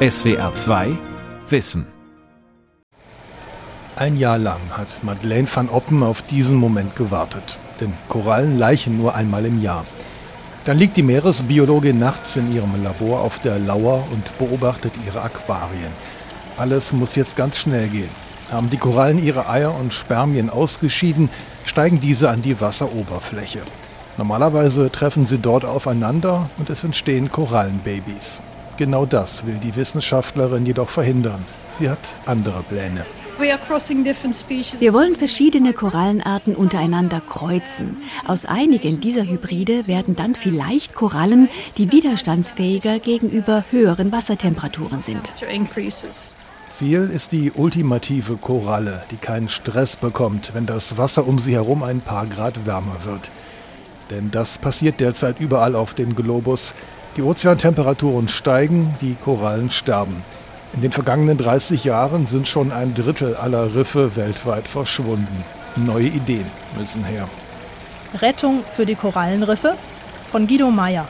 SWR 2 Wissen. Ein Jahr lang hat Madeleine van Oppen auf diesen Moment gewartet. Denn Korallen laichen nur einmal im Jahr. Dann liegt die Meeresbiologin nachts in ihrem Labor auf der Lauer und beobachtet ihre Aquarien. Alles muss jetzt ganz schnell gehen. Haben die Korallen ihre Eier und Spermien ausgeschieden, steigen diese an die Wasseroberfläche. Normalerweise treffen sie dort aufeinander und es entstehen Korallenbabys. Genau das will die Wissenschaftlerin jedoch verhindern. Sie hat andere Pläne. Wir wollen verschiedene Korallenarten untereinander kreuzen. Aus einigen dieser Hybride werden dann vielleicht Korallen, die widerstandsfähiger gegenüber höheren Wassertemperaturen sind. Ziel ist die ultimative Koralle, die keinen Stress bekommt, wenn das Wasser um sie herum ein paar Grad wärmer wird. Denn das passiert derzeit überall auf dem Globus. Die Ozeantemperaturen steigen, die Korallen sterben. In den vergangenen 30 Jahren sind schon ein Drittel aller Riffe weltweit verschwunden. Neue Ideen müssen her. Rettung für die Korallenriffe von Guido Meyer.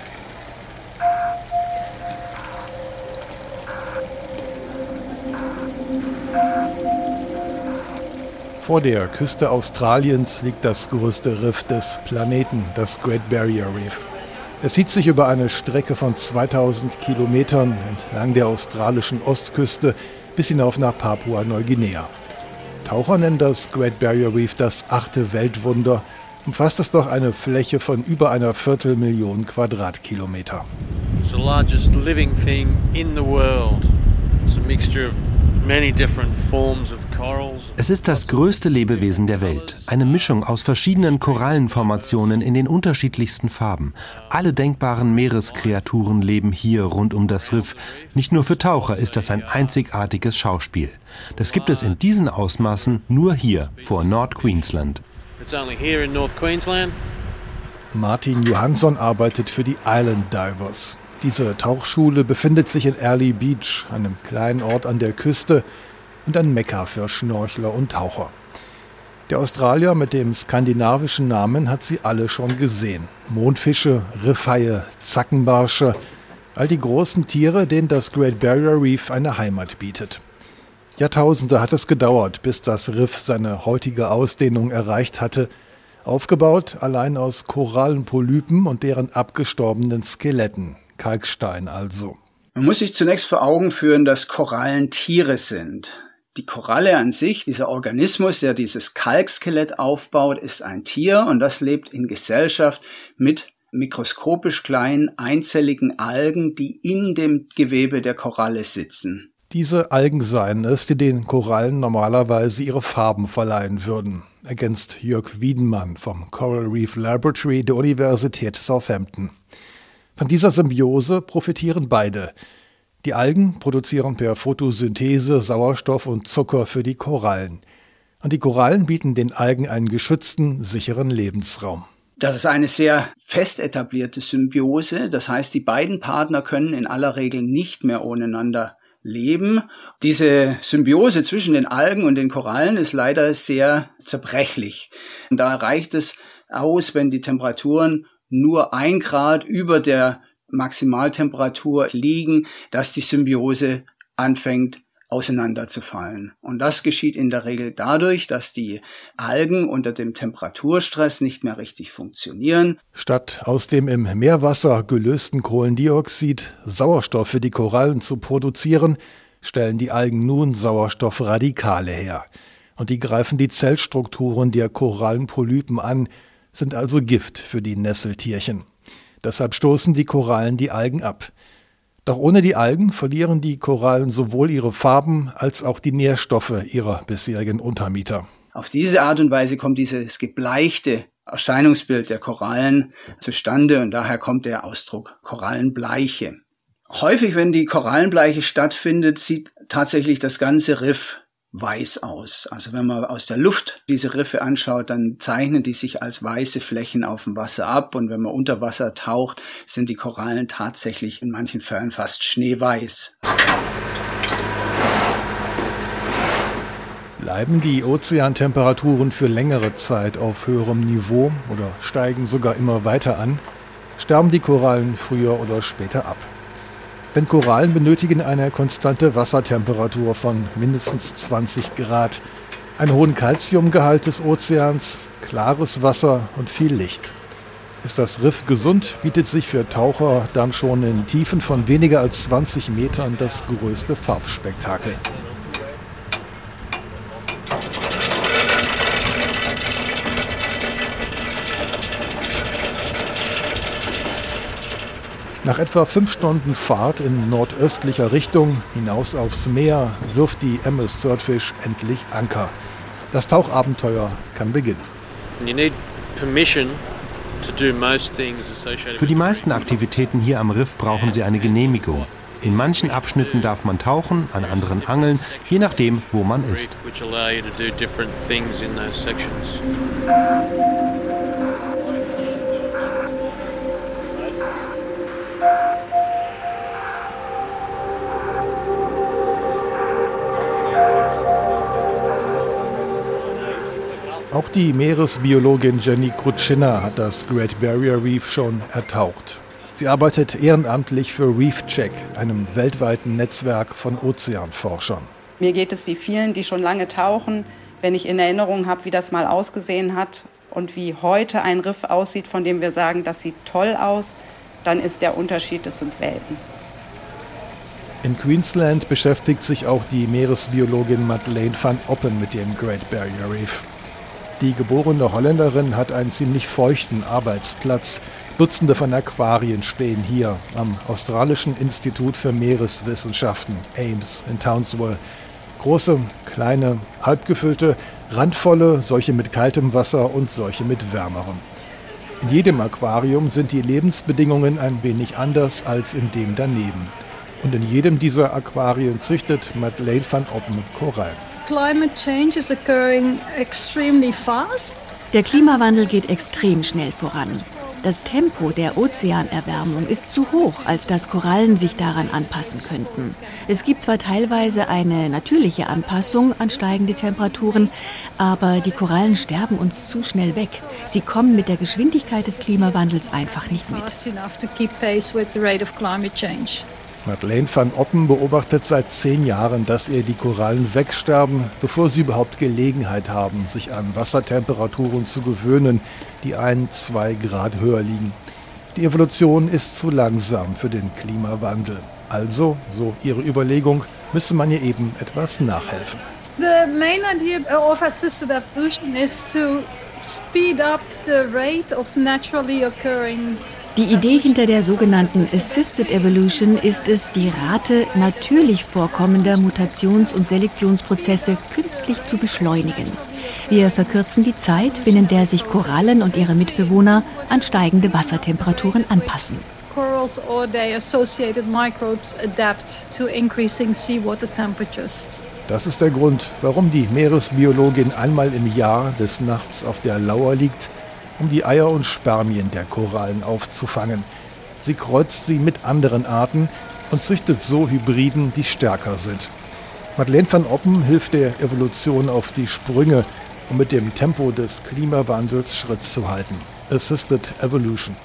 Vor der Küste Australiens liegt das größte Riff des Planeten, das Great Barrier Reef. Es zieht sich über eine Strecke von 2000 Kilometern entlang der australischen Ostküste bis hinauf nach Papua-Neuguinea. Taucher nennen das Great Barrier Reef das achte Weltwunder, umfasst es doch eine Fläche von über einer Viertelmillion Quadratkilometer. It's the largest living thing in the world. It's a mixture of es ist das größte Lebewesen der Welt, eine Mischung aus verschiedenen Korallenformationen in den unterschiedlichsten Farben. Alle denkbaren Meereskreaturen leben hier rund um das Riff. Nicht nur für Taucher ist das ein einzigartiges Schauspiel. Das gibt es in diesen Ausmaßen nur hier vor Nord Queensland. Martin Johansson arbeitet für die Island Divers. Diese Tauchschule befindet sich in Early Beach, einem kleinen Ort an der Küste und ein Mekka für Schnorchler und Taucher. Der Australier mit dem skandinavischen Namen hat sie alle schon gesehen. Mondfische, Riffhaie, Zackenbarsche, all die großen Tiere, denen das Great Barrier Reef eine Heimat bietet. Jahrtausende hat es gedauert, bis das Riff seine heutige Ausdehnung erreicht hatte, aufgebaut allein aus Korallenpolypen und deren abgestorbenen Skeletten, Kalkstein also. Man muss sich zunächst vor Augen führen, dass Korallen Tiere sind. Die Koralle an sich, dieser Organismus, der dieses Kalkskelett aufbaut, ist ein Tier und das lebt in Gesellschaft mit mikroskopisch kleinen einzelligen Algen, die in dem Gewebe der Koralle sitzen. Diese Algen seien es, die den Korallen normalerweise ihre Farben verleihen würden, ergänzt Jörg Wiedenmann vom Coral Reef Laboratory der Universität Southampton. Von dieser Symbiose profitieren beide. Die Algen produzieren per Photosynthese Sauerstoff und Zucker für die Korallen. Und die Korallen bieten den Algen einen geschützten, sicheren Lebensraum. Das ist eine sehr fest etablierte Symbiose. Das heißt, die beiden Partner können in aller Regel nicht mehr ohneinander leben. Diese Symbiose zwischen den Algen und den Korallen ist leider sehr zerbrechlich. Und da reicht es aus, wenn die Temperaturen nur ein Grad über der Maximaltemperatur liegen, dass die Symbiose anfängt auseinanderzufallen. Und das geschieht in der Regel dadurch, dass die Algen unter dem Temperaturstress nicht mehr richtig funktionieren. Statt aus dem im Meerwasser gelösten Kohlendioxid Sauerstoff für die Korallen zu produzieren, stellen die Algen nun Sauerstoffradikale her. Und die greifen die Zellstrukturen der Korallenpolypen an, sind also Gift für die Nesseltierchen. Deshalb stoßen die Korallen die Algen ab. Doch ohne die Algen verlieren die Korallen sowohl ihre Farben als auch die Nährstoffe ihrer bisherigen Untermieter. Auf diese Art und Weise kommt dieses gebleichte Erscheinungsbild der Korallen zustande und daher kommt der Ausdruck Korallenbleiche. Häufig, wenn die Korallenbleiche stattfindet, sieht tatsächlich das ganze Riff weiß aus. Also wenn man aus der Luft diese Riffe anschaut, dann zeichnen die sich als weiße Flächen auf dem Wasser ab und wenn man unter Wasser taucht, sind die Korallen tatsächlich in manchen Fällen fast schneeweiß. Bleiben die Ozeantemperaturen für längere Zeit auf höherem Niveau oder steigen sogar immer weiter an, sterben die Korallen früher oder später ab. Denn Korallen benötigen eine konstante Wassertemperatur von mindestens 20 Grad, einen hohen Kalziumgehalt des Ozeans, klares Wasser und viel Licht. Ist das Riff gesund, bietet sich für Taucher dann schon in Tiefen von weniger als 20 Metern das größte Farbspektakel. Nach etwa fünf Stunden Fahrt in nordöstlicher Richtung hinaus aufs Meer wirft die MS Swordfish endlich Anker. Das Tauchabenteuer kann beginnen. Für die meisten Aktivitäten hier am Riff brauchen Sie eine Genehmigung. In manchen Abschnitten darf man tauchen, an anderen angeln, je nachdem, wo man ist. Auch die Meeresbiologin Jenny Krutschiner hat das Great Barrier Reef schon ertaucht. Sie arbeitet ehrenamtlich für Reef Check, einem weltweiten Netzwerk von Ozeanforschern. Mir geht es wie vielen, die schon lange tauchen, wenn ich in Erinnerung habe, wie das mal ausgesehen hat und wie heute ein Riff aussieht, von dem wir sagen, das sieht toll aus, dann ist der Unterschied, es sind Welten. In Queensland beschäftigt sich auch die Meeresbiologin Madeleine van Oppen mit dem Great Barrier Reef. Die geborene Holländerin hat einen ziemlich feuchten Arbeitsplatz. Dutzende von Aquarien stehen hier am Australischen Institut für Meereswissenschaften, AIMS, in Townsville. Große, kleine, halbgefüllte, randvolle, solche mit kaltem Wasser und solche mit wärmerem. In jedem Aquarium sind die Lebensbedingungen ein wenig anders als in dem daneben. Und in jedem dieser Aquarien züchtet Madeleine van Oppen Korallen. Der Klimawandel geht extrem schnell voran. Das Tempo der Ozeanerwärmung ist zu hoch, als dass Korallen sich daran anpassen könnten. Es gibt zwar teilweise eine natürliche Anpassung an steigende Temperaturen, aber die Korallen sterben uns zu schnell weg. Sie kommen mit der Geschwindigkeit des Klimawandels einfach nicht mit. Madeleine van Oppen beobachtet seit zehn Jahren, dass ihr die Korallen wegsterben, bevor sie überhaupt Gelegenheit haben, sich an Wassertemperaturen zu gewöhnen, die ein, zwei Grad höher liegen. Die Evolution ist zu langsam für den Klimawandel. Also, so ihre Überlegung, müsse man ihr eben etwas nachhelfen. The main idea of assisted evolution is to speed up the rate of naturally occurring die Idee hinter der sogenannten Assisted Evolution ist es, die Rate natürlich vorkommender Mutations- und Selektionsprozesse künstlich zu beschleunigen. Wir verkürzen die Zeit, binnen der sich Korallen und ihre Mitbewohner an steigende Wassertemperaturen anpassen. Corals or their associated microbes adapt to increasing seawater temperatures. Das ist der Grund, warum die Meeresbiologin einmal im Jahr des Nachts auf der Lauer liegt um die Eier und Spermien der Korallen aufzufangen. Sie kreuzt sie mit anderen Arten und züchtet so Hybriden, die stärker sind. Madeleine van Oppen hilft der Evolution auf die Sprünge, um mit dem Tempo des Klimawandels Schritt zu halten. Assisted Evolution.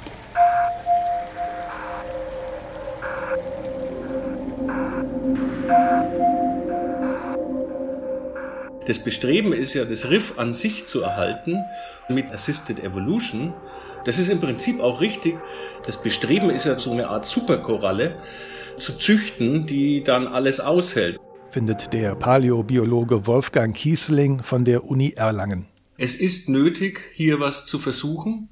Das Bestreben ist ja, das Riff an sich zu erhalten mit Assisted Evolution. Das ist im Prinzip auch richtig. Das Bestreben ist ja so eine Art Superkoralle zu züchten, die dann alles aushält. Findet der Paläobiologe Wolfgang Kiesling von der Uni Erlangen. Es ist nötig, hier was zu versuchen.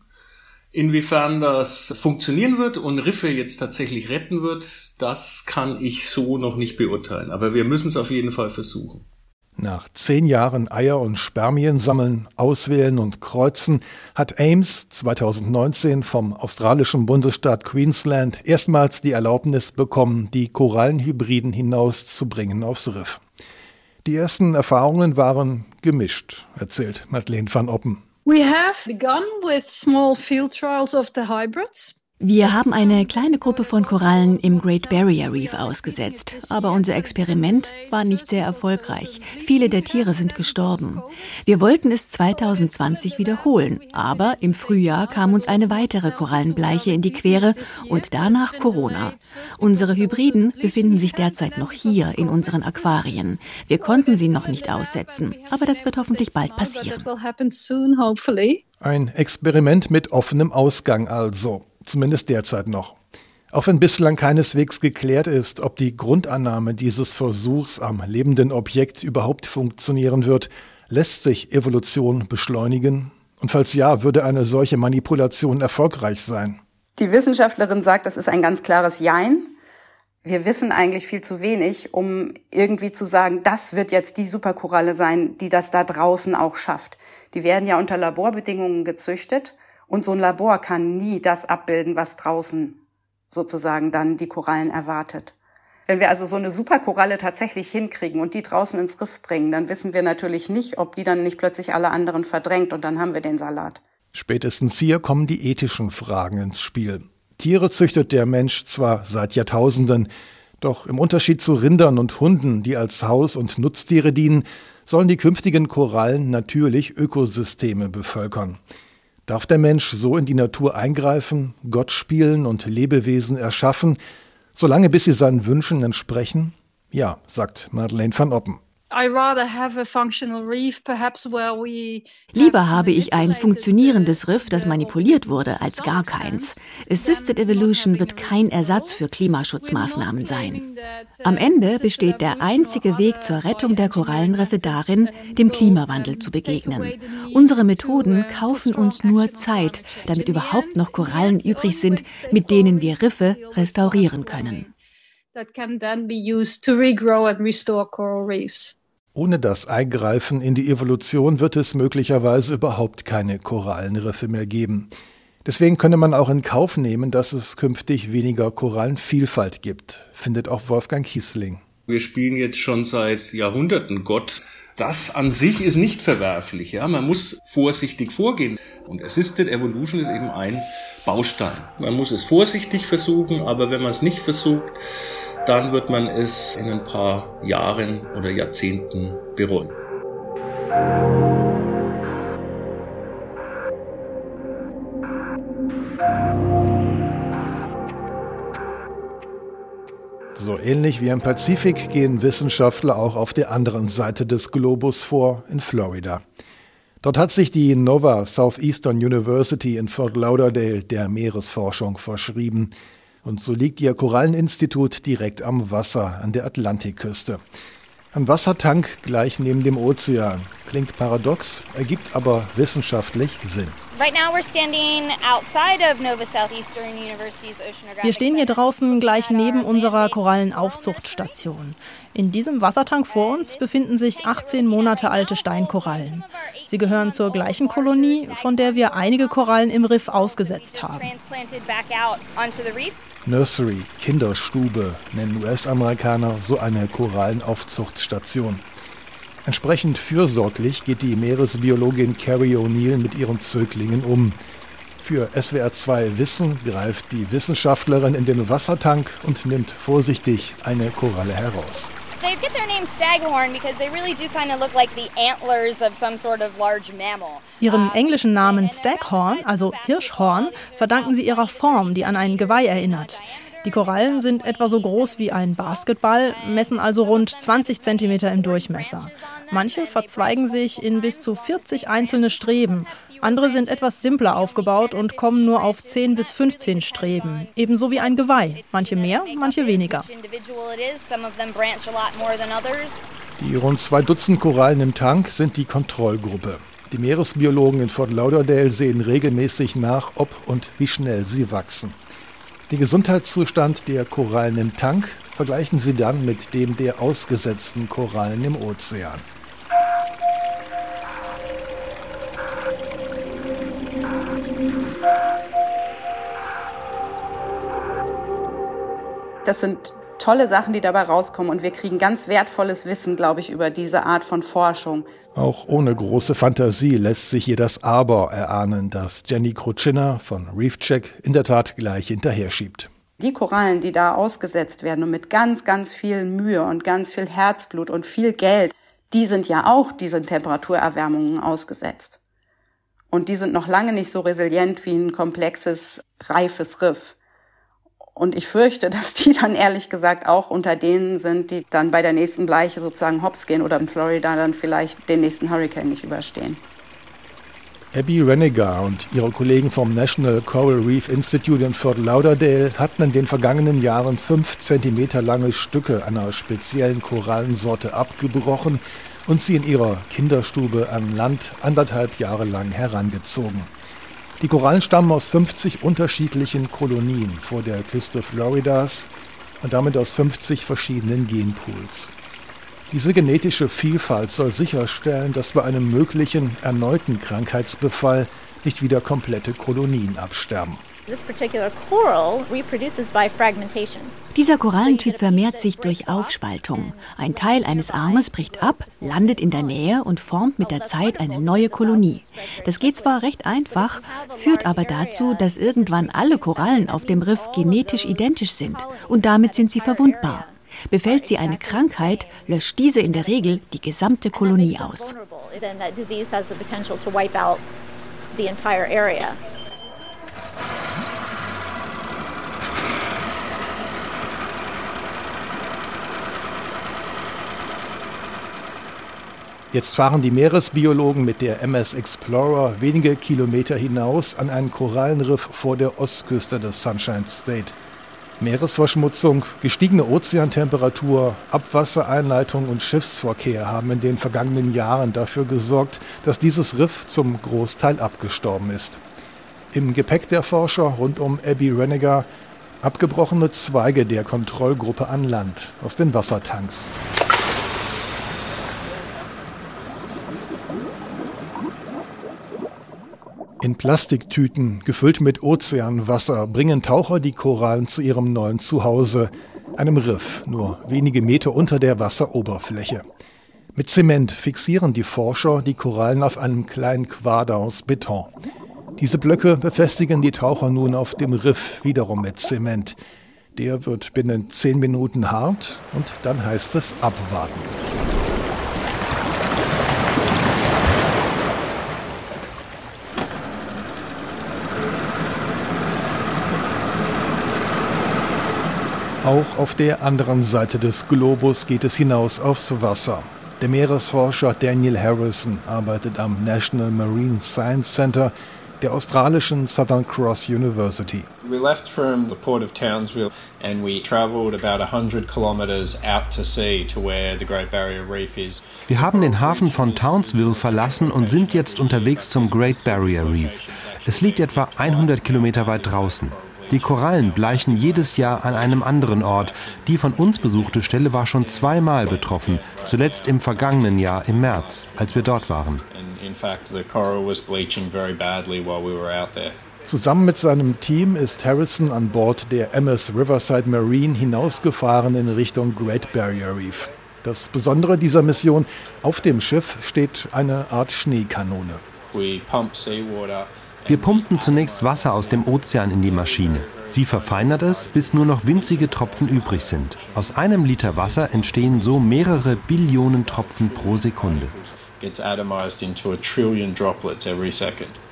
Inwiefern das funktionieren wird und Riffe jetzt tatsächlich retten wird, das kann ich so noch nicht beurteilen. Aber wir müssen es auf jeden Fall versuchen. Nach zehn Jahren Eier und Spermien sammeln, auswählen und kreuzen hat Ames 2019 vom australischen Bundesstaat Queensland erstmals die Erlaubnis bekommen, die Korallenhybriden hinauszubringen aufs Riff. Die ersten Erfahrungen waren gemischt, erzählt Madeleine van Oppen. We have begun with small field trials of the hybrids. Wir haben eine kleine Gruppe von Korallen im Great Barrier Reef ausgesetzt, aber unser Experiment war nicht sehr erfolgreich. Viele der Tiere sind gestorben. Wir wollten es 2020 wiederholen, aber im Frühjahr kam uns eine weitere Korallenbleiche in die Quere und danach Corona. Unsere Hybriden befinden sich derzeit noch hier in unseren Aquarien. Wir konnten sie noch nicht aussetzen, aber das wird hoffentlich bald passieren. Ein Experiment mit offenem Ausgang also zumindest derzeit noch. Auch wenn bislang keineswegs geklärt ist, ob die Grundannahme dieses Versuchs am lebenden Objekt überhaupt funktionieren wird, lässt sich Evolution beschleunigen? Und falls ja, würde eine solche Manipulation erfolgreich sein? Die Wissenschaftlerin sagt, das ist ein ganz klares Jein. Wir wissen eigentlich viel zu wenig, um irgendwie zu sagen, das wird jetzt die Superkoralle sein, die das da draußen auch schafft. Die werden ja unter Laborbedingungen gezüchtet und so ein Labor kann nie das abbilden, was draußen sozusagen dann die Korallen erwartet. Wenn wir also so eine Superkoralle tatsächlich hinkriegen und die draußen ins Riff bringen, dann wissen wir natürlich nicht, ob die dann nicht plötzlich alle anderen verdrängt und dann haben wir den Salat. Spätestens hier kommen die ethischen Fragen ins Spiel. Tiere züchtet der Mensch zwar seit Jahrtausenden, doch im Unterschied zu Rindern und Hunden, die als Haus- und Nutztiere dienen, sollen die künftigen Korallen natürlich Ökosysteme bevölkern. Darf der Mensch so in die Natur eingreifen, Gott spielen und Lebewesen erschaffen, solange bis sie seinen Wünschen entsprechen? Ja, sagt Madeleine van Oppen. Lieber habe ich ein funktionierendes Riff, das manipuliert wurde, als gar keins. Assisted Evolution wird kein Ersatz für Klimaschutzmaßnahmen sein. Am Ende besteht der einzige Weg zur Rettung der Korallenriffe darin, dem Klimawandel zu begegnen. Unsere Methoden kaufen uns nur Zeit, damit überhaupt noch Korallen übrig sind, mit denen wir Riffe restaurieren können. That can then be used to regrow and restore coral reefs. Ohne das Eingreifen in die Evolution wird es möglicherweise überhaupt keine Korallenriffe mehr geben. Deswegen könne man auch in Kauf nehmen, dass es künftig weniger Korallenvielfalt gibt, findet auch Wolfgang Kiesling. Wir spielen jetzt schon seit Jahrhunderten Gott. Das an sich ist nicht verwerflich. Ja? Man muss vorsichtig vorgehen. Und Assisted Evolution ist eben ein Baustein. Man muss es vorsichtig versuchen, aber wenn man es nicht versucht, dann wird man es in ein paar Jahren oder Jahrzehnten bereuen. So ähnlich wie im Pazifik gehen Wissenschaftler auch auf der anderen Seite des Globus vor, in Florida. Dort hat sich die Nova Southeastern University in Fort Lauderdale der Meeresforschung verschrieben. Und so liegt ihr Koralleninstitut direkt am Wasser an der Atlantikküste. Ein Wassertank gleich neben dem Ozean. Klingt paradox, ergibt aber wissenschaftlich Sinn. Wir stehen hier draußen gleich neben unserer Korallenaufzuchtstation. In diesem Wassertank vor uns befinden sich 18 Monate alte Steinkorallen. Sie gehören zur gleichen Kolonie, von der wir einige Korallen im Riff ausgesetzt haben. Nursery, Kinderstube, nennen US-Amerikaner so eine Korallenaufzuchtstation. Entsprechend fürsorglich geht die Meeresbiologin Carrie O'Neill mit ihren Zöglingen um. Für SWR2 Wissen greift die Wissenschaftlerin in den Wassertank und nimmt vorsichtig eine Koralle heraus. They get their name Staghorn because they really do kind of look like the antlers of some sort of large mammal. Ihren englischen Namen Staghorn, also Hirschhorn, verdanken sie ihrer Form, die an ein Geweih erinnert. Die Korallen sind etwa so groß wie ein Basketball, messen also rund 20 cm im Durchmesser. Manche verzweigen sich in bis zu 40 einzelne Streben. Andere sind etwas simpler aufgebaut und kommen nur auf 10 bis 15 Streben, ebenso wie ein Geweih. Manche mehr, manche weniger. Die rund zwei Dutzend Korallen im Tank sind die Kontrollgruppe. Die Meeresbiologen in Fort Lauderdale sehen regelmäßig nach, ob und wie schnell sie wachsen. Den Gesundheitszustand der Korallen im Tank vergleichen sie dann mit dem der ausgesetzten Korallen im Ozean. Das sind tolle Sachen, die dabei rauskommen und wir kriegen ganz wertvolles Wissen, glaube ich, über diese Art von Forschung. Auch ohne große Fantasie lässt sich hier das Aber erahnen, das Jenny Krutschiner von ReefCheck in der Tat gleich hinterher schiebt. Die Korallen, die da ausgesetzt werden und mit ganz, ganz viel Mühe und ganz viel Herzblut und viel Geld, die sind ja auch diesen Temperaturerwärmungen ausgesetzt. Und die sind noch lange nicht so resilient wie ein komplexes, reifes Riff. Und ich fürchte, dass die dann ehrlich gesagt auch unter denen sind, die dann bei der nächsten Bleiche sozusagen hops gehen oder in Florida dann vielleicht den nächsten Hurricane nicht überstehen. Abby Renegar und ihre Kollegen vom National Coral Reef Institute in Fort Lauderdale hatten in den vergangenen Jahren fünf Zentimeter lange Stücke einer speziellen Korallensorte abgebrochen und sie in ihrer Kinderstube an Land anderthalb Jahre lang herangezogen. Die Korallen stammen aus 50 unterschiedlichen Kolonien vor der Küste Floridas und damit aus 50 verschiedenen Genpools. Diese genetische Vielfalt soll sicherstellen, dass bei einem möglichen erneuten Krankheitsbefall nicht wieder komplette Kolonien absterben. Dieser Korallentyp vermehrt sich durch Aufspaltung. Ein Teil eines Armes bricht ab, landet in der Nähe und formt mit der Zeit eine neue Kolonie. Das geht zwar recht einfach, führt aber dazu, dass irgendwann alle Korallen auf dem Riff genetisch identisch sind und damit sind sie verwundbar. Befällt sie eine Krankheit, löscht diese in der Regel die gesamte Kolonie aus. Jetzt fahren die Meeresbiologen mit der MS Explorer wenige Kilometer hinaus an einen Korallenriff vor der Ostküste des Sunshine State. Meeresverschmutzung, gestiegene Ozeantemperatur, Abwassereinleitung und Schiffsverkehr haben in den vergangenen Jahren dafür gesorgt, dass dieses Riff zum Großteil abgestorben ist. Im Gepäck der Forscher rund um Abby Renegar abgebrochene Zweige der Kontrollgruppe an Land aus den Wassertanks. In Plastiktüten, gefüllt mit Ozeanwasser, bringen Taucher die Korallen zu ihrem neuen Zuhause, einem Riff, nur wenige Meter unter der Wasseroberfläche. Mit Zement fixieren die Forscher die Korallen auf einem kleinen Quader aus Beton. Diese Blöcke befestigen die Taucher nun auf dem Riff wiederum mit Zement. Der wird binnen zehn Minuten hart und dann heißt es abwarten. Auch auf der anderen Seite des Globus geht es hinaus aufs Wasser. Der Meeresforscher Daniel Harrison arbeitet am National Marine Science Center der australischen Southern Cross University. We left from the port of Townsville and we traveled about 100 kilometers out to sea to where the Great Barrier Reef is. Wir haben den Hafen von Townsville verlassen und sind jetzt unterwegs zum Great Barrier Reef. Es liegt etwa 100 Kilometer weit draußen. Die Korallen bleichen jedes Jahr an einem anderen Ort. Die von uns besuchte Stelle war schon zweimal betroffen, zuletzt im vergangenen Jahr im März, als wir dort waren. Zusammen mit seinem Team ist Harrison an Bord der MS Riverside Marine hinausgefahren in Richtung Great Barrier Reef. Das Besondere dieser Mission, auf dem Schiff steht eine Art Schneekanone. Wir pumpten zunächst Wasser aus dem Ozean in die Maschine. Sie verfeinert es, bis nur noch winzige Tropfen übrig sind. Aus einem Liter Wasser entstehen so mehrere Billionen Tropfen pro Sekunde.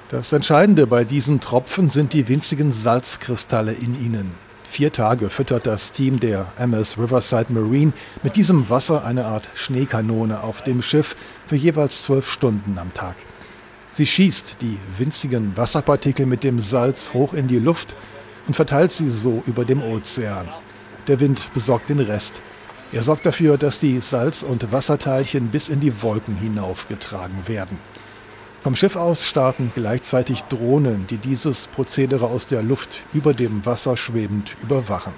Das Entscheidende bei diesen Tropfen sind die winzigen Salzkristalle in ihnen. Vier Tage füttert das Team der MS Riverside Marine mit diesem Wasser eine Art Schneekanone auf dem Schiff für jeweils zwölf Stunden am Tag. Sie schießt die winzigen Wasserpartikel mit dem Salz hoch in die Luft und verteilt sie so über dem Ozean. Der Wind besorgt den Rest. Er sorgt dafür, dass die Salz- und Wasserteilchen bis in die Wolken hinaufgetragen werden. Vom Schiff aus starten gleichzeitig Drohnen, die dieses Prozedere aus der Luft über dem Wasser schwebend überwachen.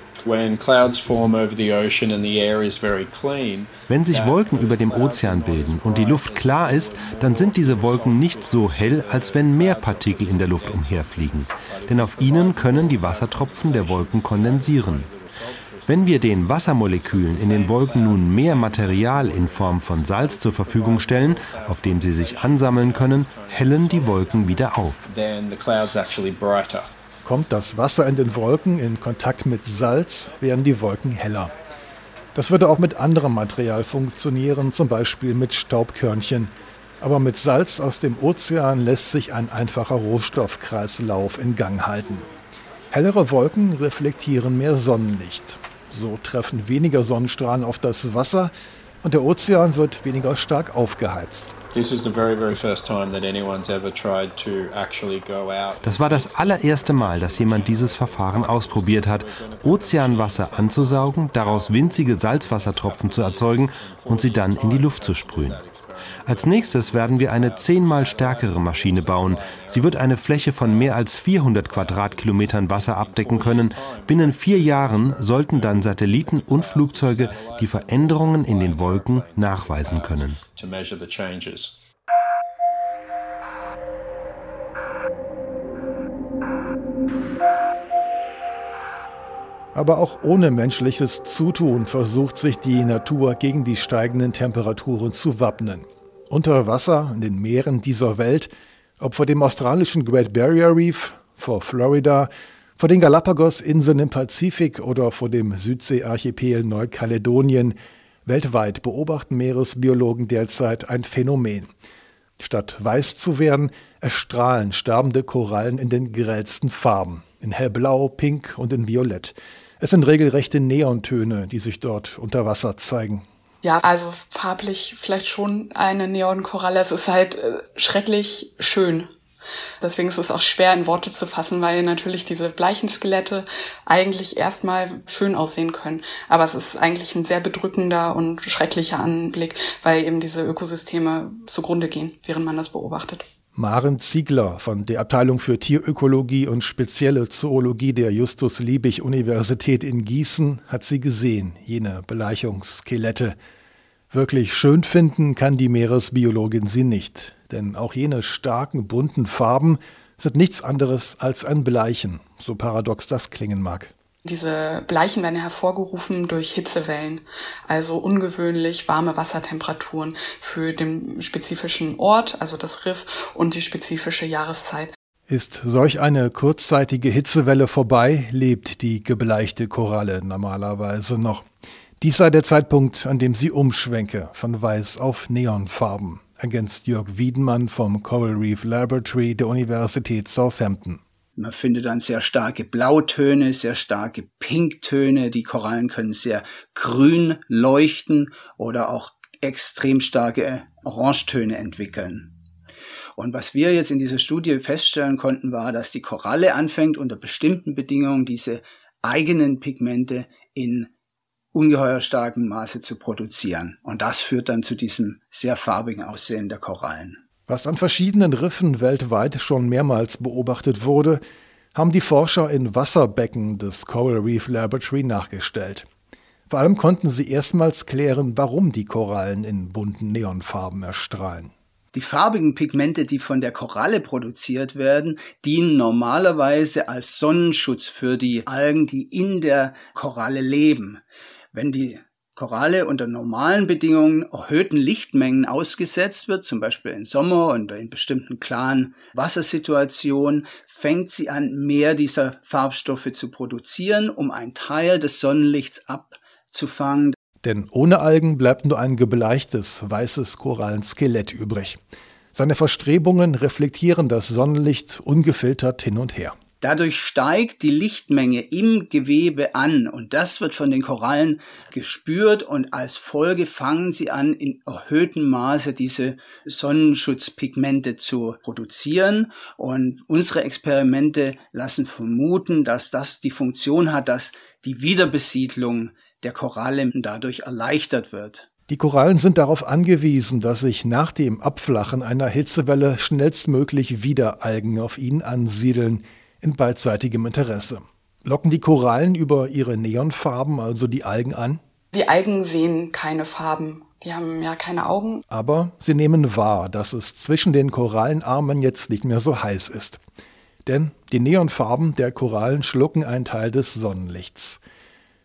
Wenn sich Wolken über dem Ozean bilden und die Luft klar ist, dann sind diese Wolken nicht so hell, als wenn mehr Partikel in der Luft umherfliegen. Denn auf ihnen können die Wassertropfen der Wolken kondensieren. Wenn wir den Wassermolekülen in den Wolken nun mehr Material in Form von Salz zur Verfügung stellen, auf dem sie sich ansammeln können, hellen die Wolken wieder auf. Kommt das Wasser in den Wolken in Kontakt mit Salz, werden die Wolken heller. Das würde auch mit anderem Material funktionieren, zum Beispiel mit Staubkörnchen. Aber mit Salz aus dem Ozean lässt sich ein einfacher Rohstoffkreislauf in Gang halten. Hellere Wolken reflektieren mehr Sonnenlicht. So treffen weniger Sonnenstrahlen auf das Wasser und der Ozean wird weniger stark aufgeheizt. Das war das allererste Mal, dass jemand dieses Verfahren ausprobiert hat, Ozeanwasser anzusaugen, daraus winzige Salzwassertropfen zu erzeugen und sie dann in die Luft zu sprühen. Als nächstes werden wir eine zehnmal stärkere Maschine bauen. Sie wird eine Fläche von mehr als 400 Quadratkilometern Wasser abdecken können. Binnen vier Jahren sollten dann Satelliten und Flugzeuge die Veränderungen in den Wolken nachweisen können. Aber auch ohne menschliches Zutun versucht sich die Natur gegen die steigenden Temperaturen zu wappnen. Unter Wasser in den Meeren dieser Welt, ob vor dem australischen Great Barrier Reef, vor Florida, vor den Galapagos-Inseln im Pazifik oder vor dem Südseearchipel Neukaledonien, weltweit beobachten Meeresbiologen derzeit ein Phänomen. Statt weiß zu werden, erstrahlen sterbende Korallen in den grellsten Farben, in hellblau, pink und in violett. Es sind regelrechte Neontöne, die sich dort unter Wasser zeigen. Ja, also farblich vielleicht schon eine Neonkoralle. Es ist halt äh, schrecklich schön. Deswegen ist es auch schwer in Worte zu fassen, weil natürlich diese bleichen Skelette eigentlich erstmal schön aussehen können. Aber es ist eigentlich ein sehr bedrückender und schrecklicher Anblick, weil eben diese Ökosysteme zugrunde gehen, während man das beobachtet. Maren Ziegler von der Abteilung für Tierökologie und spezielle Zoologie der Justus-Liebig-Universität in Gießen hat sie gesehen, jene Beleichungsskelette. Wirklich schön finden kann die Meeresbiologin sie nicht, denn auch jene starken, bunten Farben sind nichts anderes als ein Bleichen, so paradox das klingen mag. Diese Bleichen werden hervorgerufen durch Hitzewellen, also ungewöhnlich warme Wassertemperaturen für den spezifischen Ort, also das Riff und die spezifische Jahreszeit. Ist solch eine kurzzeitige Hitzewelle vorbei, lebt die gebleichte Koralle normalerweise noch. Dies sei der Zeitpunkt, an dem sie umschwenke von weiß auf Neonfarben, ergänzt Jörg Wiedenmann vom Coral Reef Laboratory der Universität Southampton. Man findet dann sehr starke Blautöne, sehr starke Pinktöne. Die Korallen können sehr grün leuchten oder auch extrem starke Orangetöne entwickeln. Und was wir jetzt in dieser Studie feststellen konnten, war, dass die Koralle anfängt, unter bestimmten Bedingungen diese eigenen Pigmente in ungeheuer starkem Maße zu produzieren. Und das führt dann zu diesem sehr farbigen Aussehen der Korallen. Was an verschiedenen Riffen weltweit schon mehrmals beobachtet wurde, haben die Forscher in Wasserbecken des Coral Reef Laboratory nachgestellt. Vor allem konnten sie erstmals klären, warum die Korallen in bunten Neonfarben erstrahlen. Die farbigen Pigmente, die von der Koralle produziert werden, dienen normalerweise als Sonnenschutz für die Algen, die in der Koralle leben. Wenn die Koralle unter normalen Bedingungen erhöhten Lichtmengen ausgesetzt wird, zum Beispiel im Sommer und in bestimmten klaren Wassersituationen, fängt sie an, mehr dieser Farbstoffe zu produzieren, um einen Teil des Sonnenlichts abzufangen. Denn ohne Algen bleibt nur ein gebleichtes, weißes Korallenskelett übrig. Seine Verstrebungen reflektieren das Sonnenlicht ungefiltert hin und her. Dadurch steigt die Lichtmenge im Gewebe an und das wird von den Korallen gespürt und als Folge fangen sie an, in erhöhtem Maße diese Sonnenschutzpigmente zu produzieren und unsere Experimente lassen vermuten, dass das die Funktion hat, dass die Wiederbesiedlung der Korallen dadurch erleichtert wird. Die Korallen sind darauf angewiesen, dass sich nach dem Abflachen einer Hitzewelle schnellstmöglich wieder Algen auf ihnen ansiedeln in beidseitigem Interesse. Locken die Korallen über ihre Neonfarben also die Algen an? Die Algen sehen keine Farben. Die haben ja keine Augen. Aber sie nehmen wahr, dass es zwischen den Korallenarmen jetzt nicht mehr so heiß ist. Denn die Neonfarben der Korallen schlucken einen Teil des Sonnenlichts.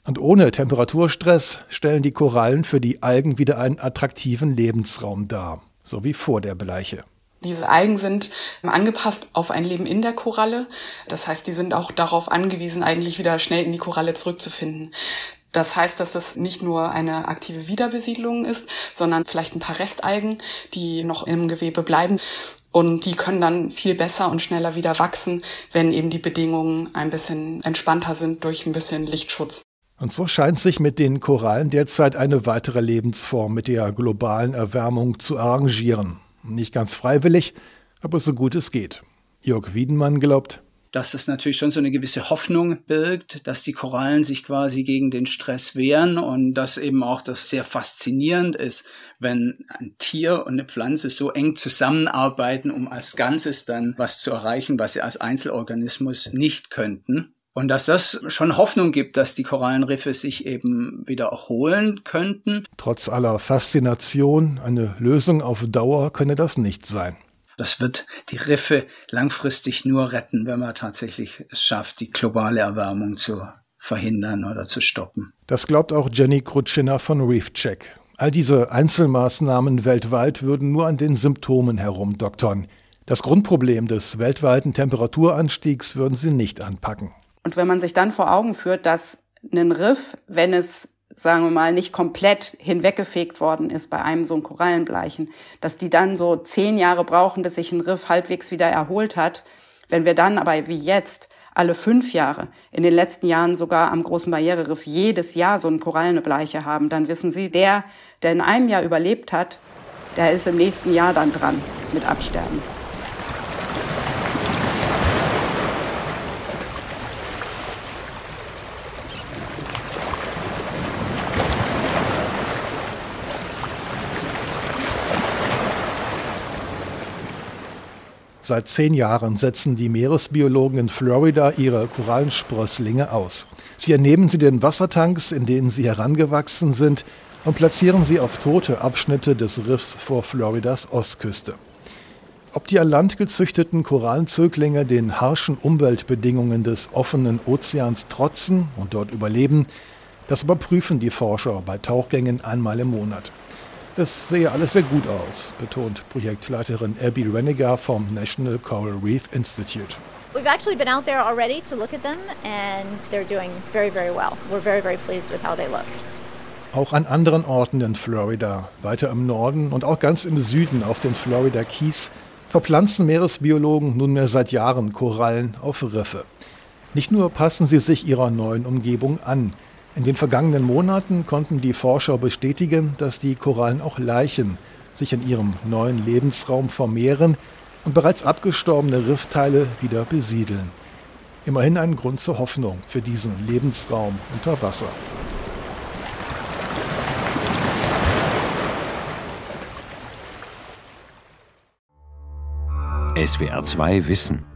Und ohne Temperaturstress stellen die Korallen für die Algen wieder einen attraktiven Lebensraum dar, so wie vor der Bleiche. Diese Algen sind angepasst auf ein Leben in der Koralle. Das heißt, die sind auch darauf angewiesen, eigentlich wieder schnell in die Koralle zurückzufinden. Das heißt, dass das nicht nur eine aktive Wiederbesiedlung ist, sondern vielleicht ein paar Restalgen, die noch im Gewebe bleiben. Und die können dann viel besser und schneller wieder wachsen, wenn eben die Bedingungen ein bisschen entspannter sind durch ein bisschen Lichtschutz. Und so scheint sich mit den Korallen derzeit eine weitere Lebensform mit der globalen Erwärmung zu arrangieren. Nicht ganz freiwillig, aber so gut es geht. Jörg Wiedenmann glaubt, dass das natürlich schon so eine gewisse Hoffnung birgt, dass die Korallen sich quasi gegen den Stress wehren und dass eben auch das sehr faszinierend ist, wenn ein Tier und eine Pflanze so eng zusammenarbeiten, um als Ganzes dann was zu erreichen, was sie als Einzelorganismus nicht könnten. Und dass das schon Hoffnung gibt, dass die Korallenriffe sich eben wieder erholen könnten. Trotz aller Faszination, eine Lösung auf Dauer könne das nicht sein. Das wird die Riffe langfristig nur retten, wenn man tatsächlich es schafft, die globale Erwärmung zu verhindern oder zu stoppen. Das glaubt auch Jenny Krutschiner von ReefCheck. All diese Einzelmaßnahmen weltweit würden nur an den Symptomen herumdoktern. Das Grundproblem des weltweiten Temperaturanstiegs würden sie nicht anpacken. Und wenn man sich dann vor Augen führt, dass ein Riff, wenn es sagen wir mal, nicht komplett hinweggefegt worden ist bei einem so einem Korallenbleichen, dass die dann so zehn Jahre brauchen, bis sich ein Riff halbwegs wieder erholt hat. Wenn wir dann aber wie jetzt alle fünf Jahre, in den letzten Jahren sogar am großen Barriereriff jedes Jahr so eine Korallenbleiche haben, dann wissen Sie, der, der in einem Jahr überlebt hat, der ist im nächsten Jahr dann dran mit Absterben. Seit zehn Jahren setzen die Meeresbiologen in Florida ihre Korallensprösslinge aus. Sie ernehmen sie den Wassertanks, in denen sie herangewachsen sind, und platzieren sie auf tote Abschnitte des Riffs vor Floridas Ostküste. Ob die an Land gezüchteten Korallenzöglinge den harschen Umweltbedingungen des offenen Ozeans trotzen und dort überleben, das überprüfen die Forscher bei Tauchgängen einmal im Monat. Es sehe alles sehr gut aus, betont Projektleiterin Abby Reniger vom National Coral Reef Institute. We've actually been out there already to look at them and they're doing very, very well. We're very, very pleased with how they look. Auch an anderen Orten in Florida, weiter im Norden und auch ganz im Süden auf den Florida Keys, verpflanzen Meeresbiologen nunmehr seit Jahren Korallen auf Riffe. Nicht nur passen sie sich ihrer neuen Umgebung an, in den vergangenen Monaten konnten die Forscher bestätigen, dass die Korallen auch Leichen sich in ihrem neuen Lebensraum vermehren und bereits abgestorbene Riffteile wieder besiedeln. Immerhin ein Grund zur Hoffnung für diesen Lebensraum unter Wasser. SWR 2 Wissen